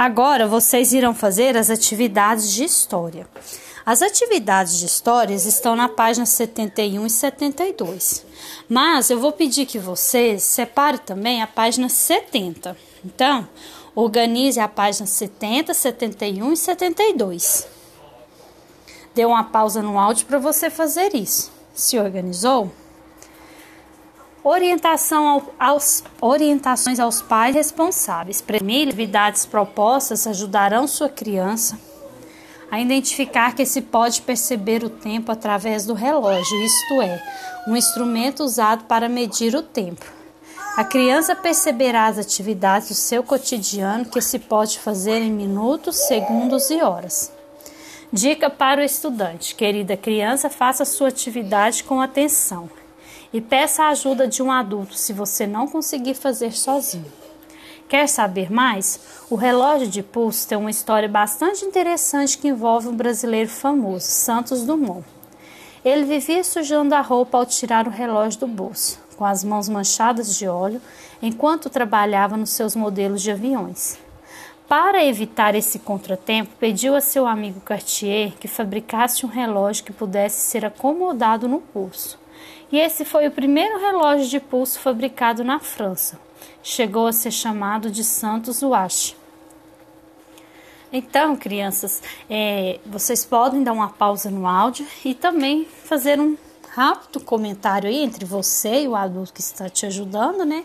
Agora vocês irão fazer as atividades de história. As atividades de histórias estão na página 71 e 72. Mas eu vou pedir que vocês separem também a página 70. Então, organize a página 70, 71 e 72. Dê uma pausa no áudio para você fazer isso. Se organizou? Orientação ao, aos, orientações aos pais responsáveis. Premir atividades propostas ajudarão sua criança a identificar que se pode perceber o tempo através do relógio, isto é, um instrumento usado para medir o tempo. A criança perceberá as atividades do seu cotidiano que se pode fazer em minutos, segundos e horas. Dica para o estudante: querida criança, faça sua atividade com atenção e peça a ajuda de um adulto se você não conseguir fazer sozinho. Quer saber mais? O relógio de pulso tem uma história bastante interessante que envolve um brasileiro famoso, Santos Dumont. Ele vivia sujando a roupa ao tirar o relógio do bolso, com as mãos manchadas de óleo, enquanto trabalhava nos seus modelos de aviões. Para evitar esse contratempo, pediu a seu amigo Cartier que fabricasse um relógio que pudesse ser acomodado no pulso e esse foi o primeiro relógio de pulso fabricado na França. Chegou a ser chamado de Santos Watch. Então, crianças, é, vocês podem dar uma pausa no áudio e também fazer um rápido comentário aí entre você e o adulto que está te ajudando, né?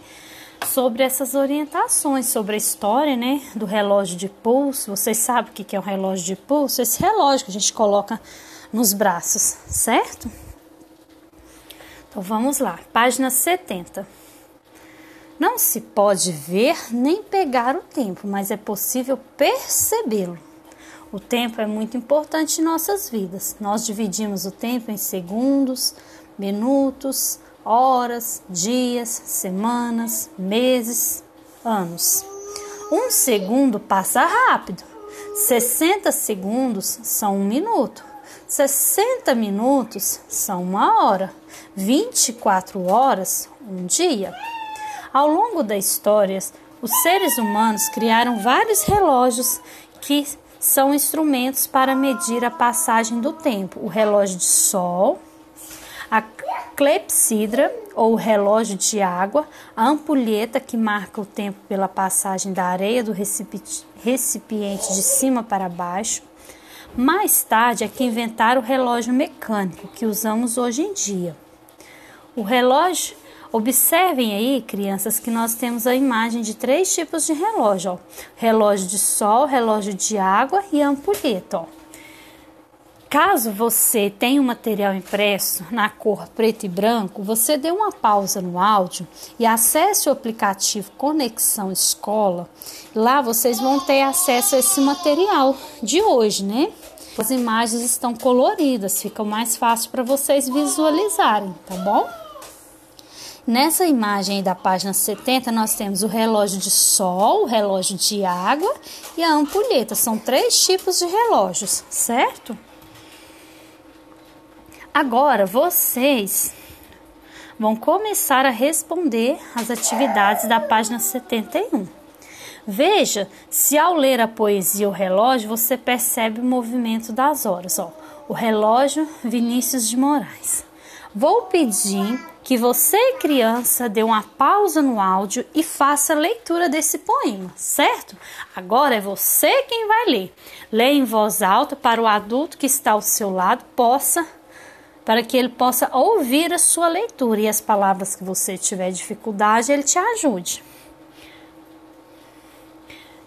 Sobre essas orientações, sobre a história, né? Do relógio de pulso. Vocês sabem o que é um relógio de pulso? Esse relógio que a gente coloca nos braços, certo? Então vamos lá, página 70. Não se pode ver nem pegar o tempo, mas é possível percebê-lo. O tempo é muito importante em nossas vidas. Nós dividimos o tempo em segundos, minutos, horas, dias, semanas, meses, anos. Um segundo passa rápido. 60 segundos são um minuto. 60 minutos são uma hora, 24 horas, um dia. Ao longo da história, os seres humanos criaram vários relógios que são instrumentos para medir a passagem do tempo: o relógio de sol, a clepsidra ou relógio de água, a ampulheta que marca o tempo pela passagem da areia do recipiente de cima para baixo mais tarde é que inventaram o relógio mecânico que usamos hoje em dia. O relógio, observem aí, crianças, que nós temos a imagem de três tipos de relógio: ó. relógio de sol, relógio de água e ampulheta. Ó. Caso você tenha um material impresso na cor preto e branco, você dê uma pausa no áudio e acesse o aplicativo Conexão Escola. Lá vocês vão ter acesso a esse material de hoje, né? As imagens estão coloridas, fica mais fácil para vocês visualizarem, tá bom? Nessa imagem da página 70, nós temos o relógio de sol, o relógio de água e a ampulheta. São três tipos de relógios, certo? Agora vocês vão começar a responder as atividades da página 71. Veja se ao ler a poesia O Relógio você percebe o movimento das horas. Ó. O relógio Vinícius de Moraes. Vou pedir que você, criança, dê uma pausa no áudio e faça a leitura desse poema, certo? Agora é você quem vai ler. Leia em voz alta para o adulto que está ao seu lado possa para que ele possa ouvir a sua leitura e as palavras que você tiver dificuldade, ele te ajude.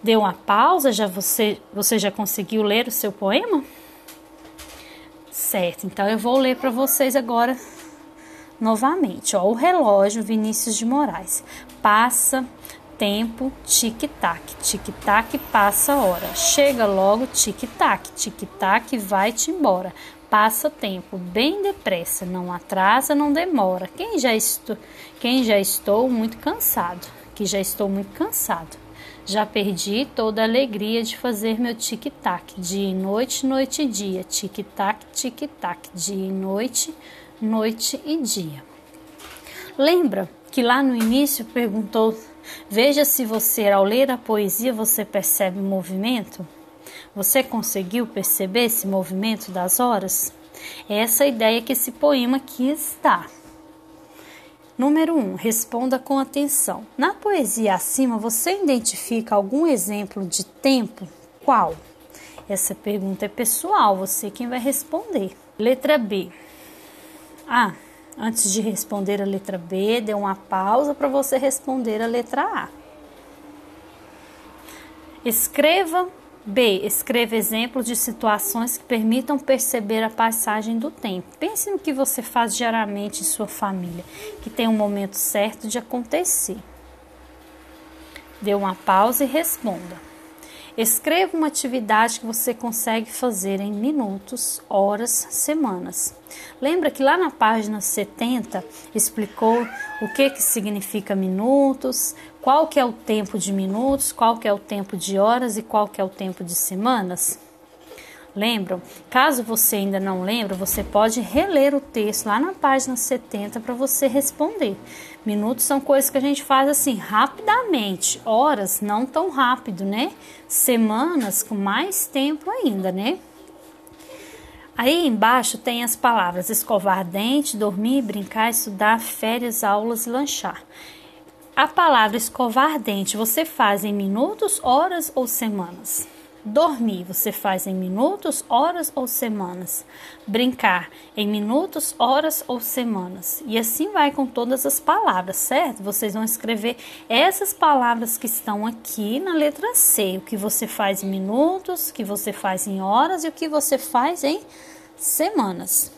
Deu uma pausa, já você, você já conseguiu ler o seu poema? Certo, então eu vou ler para vocês agora novamente. Ó, o relógio Vinícius de Moraes passa tempo, tic-tac, tic-tac passa hora. Chega logo, tic-tac, tic-tac vai-te embora. Passa tempo bem depressa, não atrasa, não demora. Quem já estou, quem já estou muito cansado, que já estou muito cansado. Já perdi toda a alegria de fazer meu tic-tac, dia e noite, noite e dia, tic-tac, tic-tac, dia e noite, noite e dia. Lembra que lá no início perguntou Veja se você, ao ler a poesia, você percebe o movimento. Você conseguiu perceber esse movimento das horas? É essa ideia que esse poema aqui está. Número 1. Um, responda com atenção. Na poesia acima, você identifica algum exemplo de tempo? Qual? Essa pergunta é pessoal, você quem vai responder. Letra B. Ah, antes de responder a letra B, dê uma pausa para você responder a letra A. Escreva B. Escreva exemplos de situações que permitam perceber a passagem do tempo. Pense no que você faz diariamente em sua família, que tem um momento certo de acontecer. Dê uma pausa e responda. Escreva uma atividade que você consegue fazer em minutos, horas, semanas. Lembra que lá na página 70 explicou o que, que significa minutos, qual que é o tempo de minutos, qual que é o tempo de horas e qual que é o tempo de semanas? Lembram? Caso você ainda não lembra, você pode reler o texto lá na página 70 para você responder. Minutos são coisas que a gente faz assim rapidamente, horas não tão rápido, né? Semanas com mais tempo ainda, né? Aí embaixo tem as palavras escovar dente, dormir, brincar, estudar, férias, aulas e lanchar. A palavra escovar dente você faz em minutos, horas ou semanas? Dormir você faz em minutos, horas ou semanas. Brincar em minutos, horas ou semanas. E assim vai com todas as palavras, certo? Vocês vão escrever essas palavras que estão aqui na letra C. O que você faz em minutos, o que você faz em horas e o que você faz em semanas.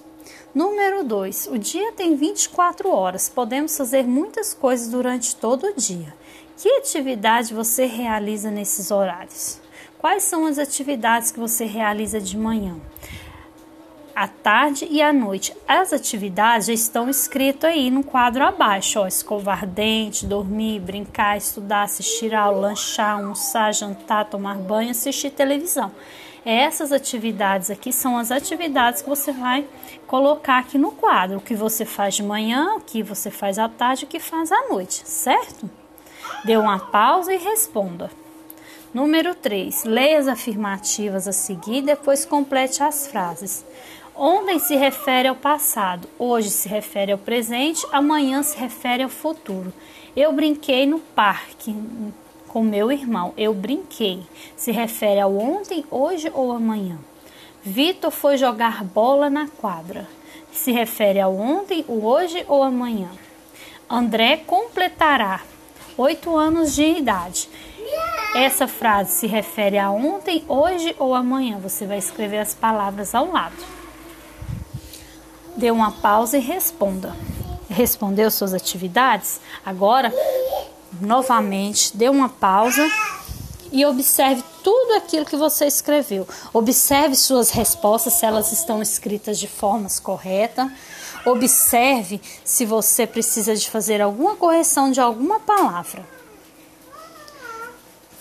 Número 2. O dia tem 24 horas. Podemos fazer muitas coisas durante todo o dia. Que atividade você realiza nesses horários? Quais são as atividades que você realiza de manhã? à tarde e à noite. As atividades já estão escritas aí no quadro abaixo, ó, escovar dente, dormir, brincar, estudar, assistir aula, lanchar, almoçar, jantar, tomar banho, assistir televisão. Essas atividades aqui são as atividades que você vai colocar aqui no quadro, o que você faz de manhã, o que você faz à tarde, o que faz à noite, certo? Dê uma pausa e responda. Número 3. Leia as afirmativas a seguir, depois complete as frases. Ontem se refere ao passado, hoje se refere ao presente, amanhã se refere ao futuro. Eu brinquei no parque com meu irmão. Eu brinquei. Se refere ao ontem, hoje ou amanhã. Vitor foi jogar bola na quadra. Se refere ao ontem, o hoje ou amanhã. André completará oito anos de idade. Essa frase se refere a ontem, hoje ou amanhã. Você vai escrever as palavras ao lado. Dê uma pausa e responda. Respondeu suas atividades? Agora, novamente, dê uma pausa e observe tudo aquilo que você escreveu. Observe suas respostas, se elas estão escritas de formas corretas. Observe se você precisa de fazer alguma correção de alguma palavra.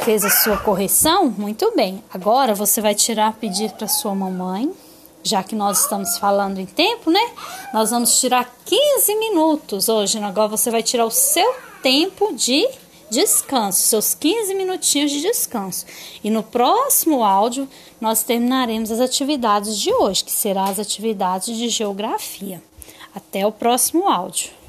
Fez a sua correção? Muito bem. Agora você vai tirar, pedir para sua mamãe, já que nós estamos falando em tempo, né? Nós vamos tirar 15 minutos hoje. Agora você vai tirar o seu tempo de descanso, seus 15 minutinhos de descanso. E no próximo áudio nós terminaremos as atividades de hoje, que serão as atividades de geografia. Até o próximo áudio.